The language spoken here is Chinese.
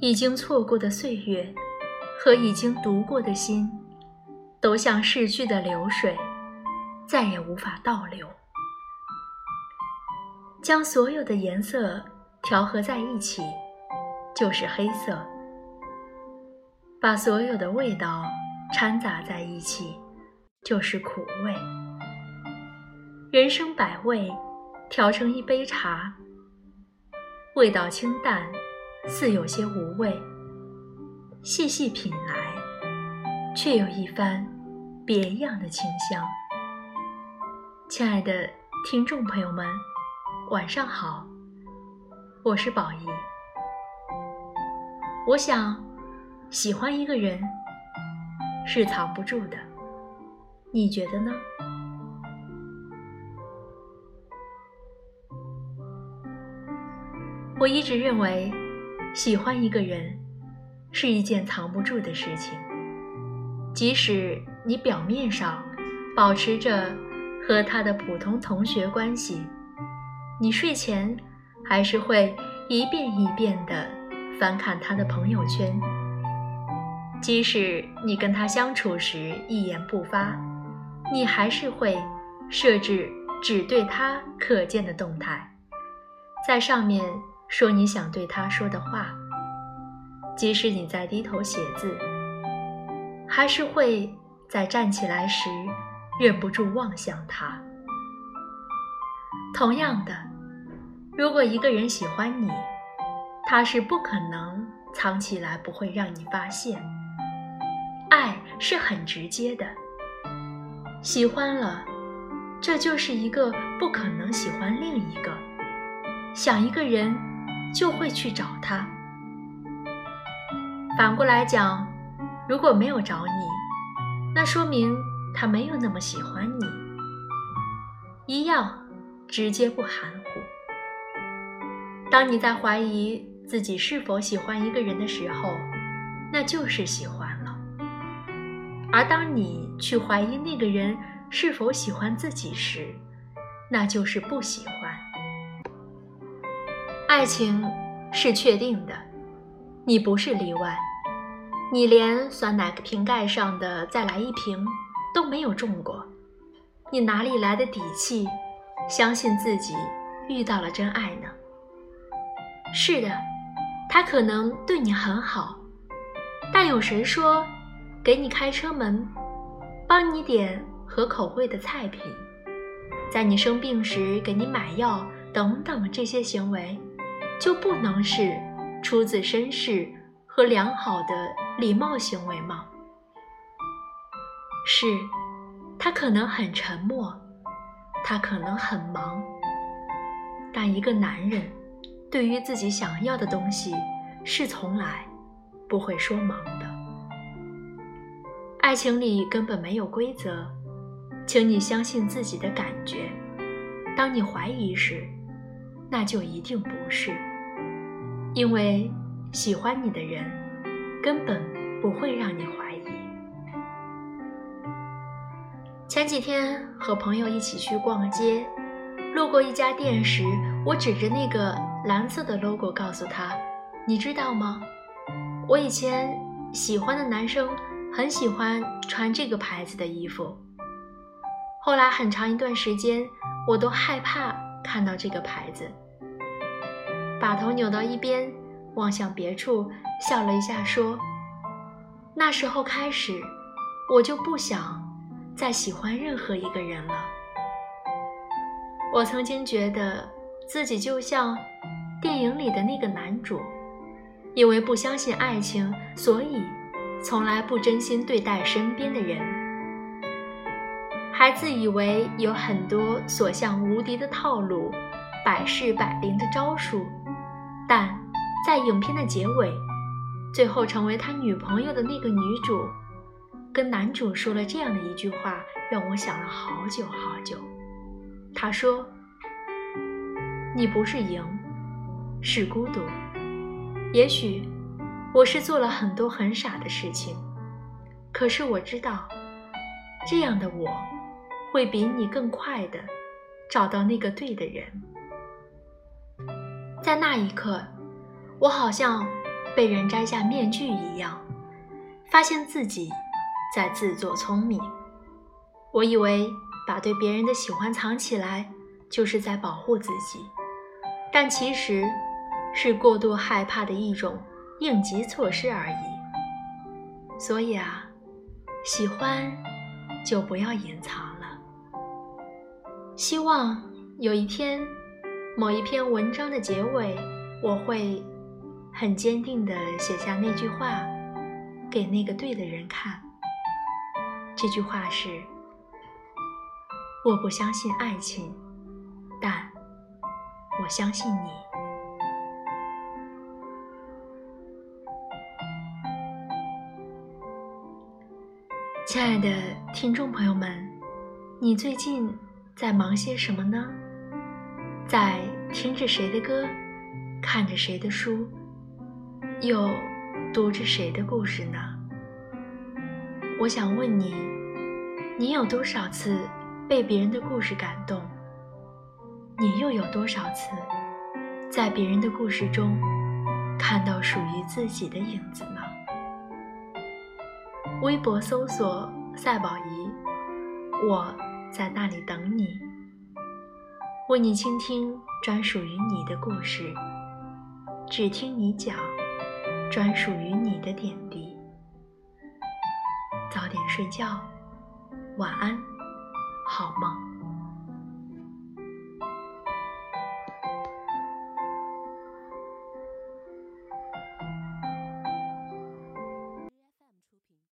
已经错过的岁月和已经读过的心，都像逝去的流水，再也无法倒流。将所有的颜色调和在一起，就是黑色；把所有的味道掺杂在一起，就是苦味。人生百味，调成一杯茶，味道清淡，似有些无味。细细品来，却有一番别样的清香。亲爱的听众朋友们。晚上好，我是宝仪。我想，喜欢一个人是藏不住的，你觉得呢？我一直认为，喜欢一个人是一件藏不住的事情，即使你表面上保持着和他的普通同学关系。你睡前还是会一遍一遍地翻看他的朋友圈，即使你跟他相处时一言不发，你还是会设置只对他可见的动态，在上面说你想对他说的话。即使你在低头写字，还是会在站起来时忍不住望向他。同样的，如果一个人喜欢你，他是不可能藏起来，不会让你发现。爱是很直接的，喜欢了，这就是一个不可能喜欢另一个。想一个人，就会去找他。反过来讲，如果没有找你，那说明他没有那么喜欢你，一样。直接不含糊。当你在怀疑自己是否喜欢一个人的时候，那就是喜欢了；而当你去怀疑那个人是否喜欢自己时，那就是不喜欢。爱情是确定的，你不是例外。你连酸奶瓶盖上的“再来一瓶”都没有中过，你哪里来的底气？相信自己遇到了真爱呢？是的，他可能对你很好，但有谁说给你开车门、帮你点合口味的菜品、在你生病时给你买药等等这些行为，就不能是出自绅士和良好的礼貌行为吗？是，他可能很沉默。他可能很忙，但一个男人对于自己想要的东西是从来不会说忙的。爱情里根本没有规则，请你相信自己的感觉。当你怀疑时，那就一定不是，因为喜欢你的人根本不会让你怀疑。前几天和朋友一起去逛街，路过一家店时，我指着那个蓝色的 logo 告诉他：“你知道吗？我以前喜欢的男生很喜欢穿这个牌子的衣服。后来很长一段时间，我都害怕看到这个牌子，把头扭到一边，望向别处，笑了一下，说：那时候开始，我就不想。”再喜欢任何一个人了。我曾经觉得自己就像电影里的那个男主，因为不相信爱情，所以从来不真心对待身边的人，还自以为有很多所向无敌的套路、百试百灵的招数。但在影片的结尾，最后成为他女朋友的那个女主。跟男主说了这样的一句话，让我想了好久好久。他说：“你不是赢，是孤独。也许我是做了很多很傻的事情，可是我知道，这样的我会比你更快的找到那个对的人。在那一刻，我好像被人摘下面具一样，发现自己在自作聪明。我以为把对别人的喜欢藏起来，就是在保护自己，但其实是过度害怕的一种应急措施而已。所以啊，喜欢就不要隐藏了。希望有一天，某一篇文章的结尾，我会很坚定地写下那句话，给那个对的人看。这句话是。我不相信爱情，但我相信你。亲爱的听众朋友们，你最近在忙些什么呢？在听着谁的歌，看着谁的书，又读着谁的故事呢？我想问你，你有多少次？被别人的故事感动，你又有多少次在别人的故事中看到属于自己的影子呢？微博搜索“赛宝仪”，我在那里等你，为你倾听专属于你的故事，只听你讲专属于你的点滴。早点睡觉，晚安。好梦。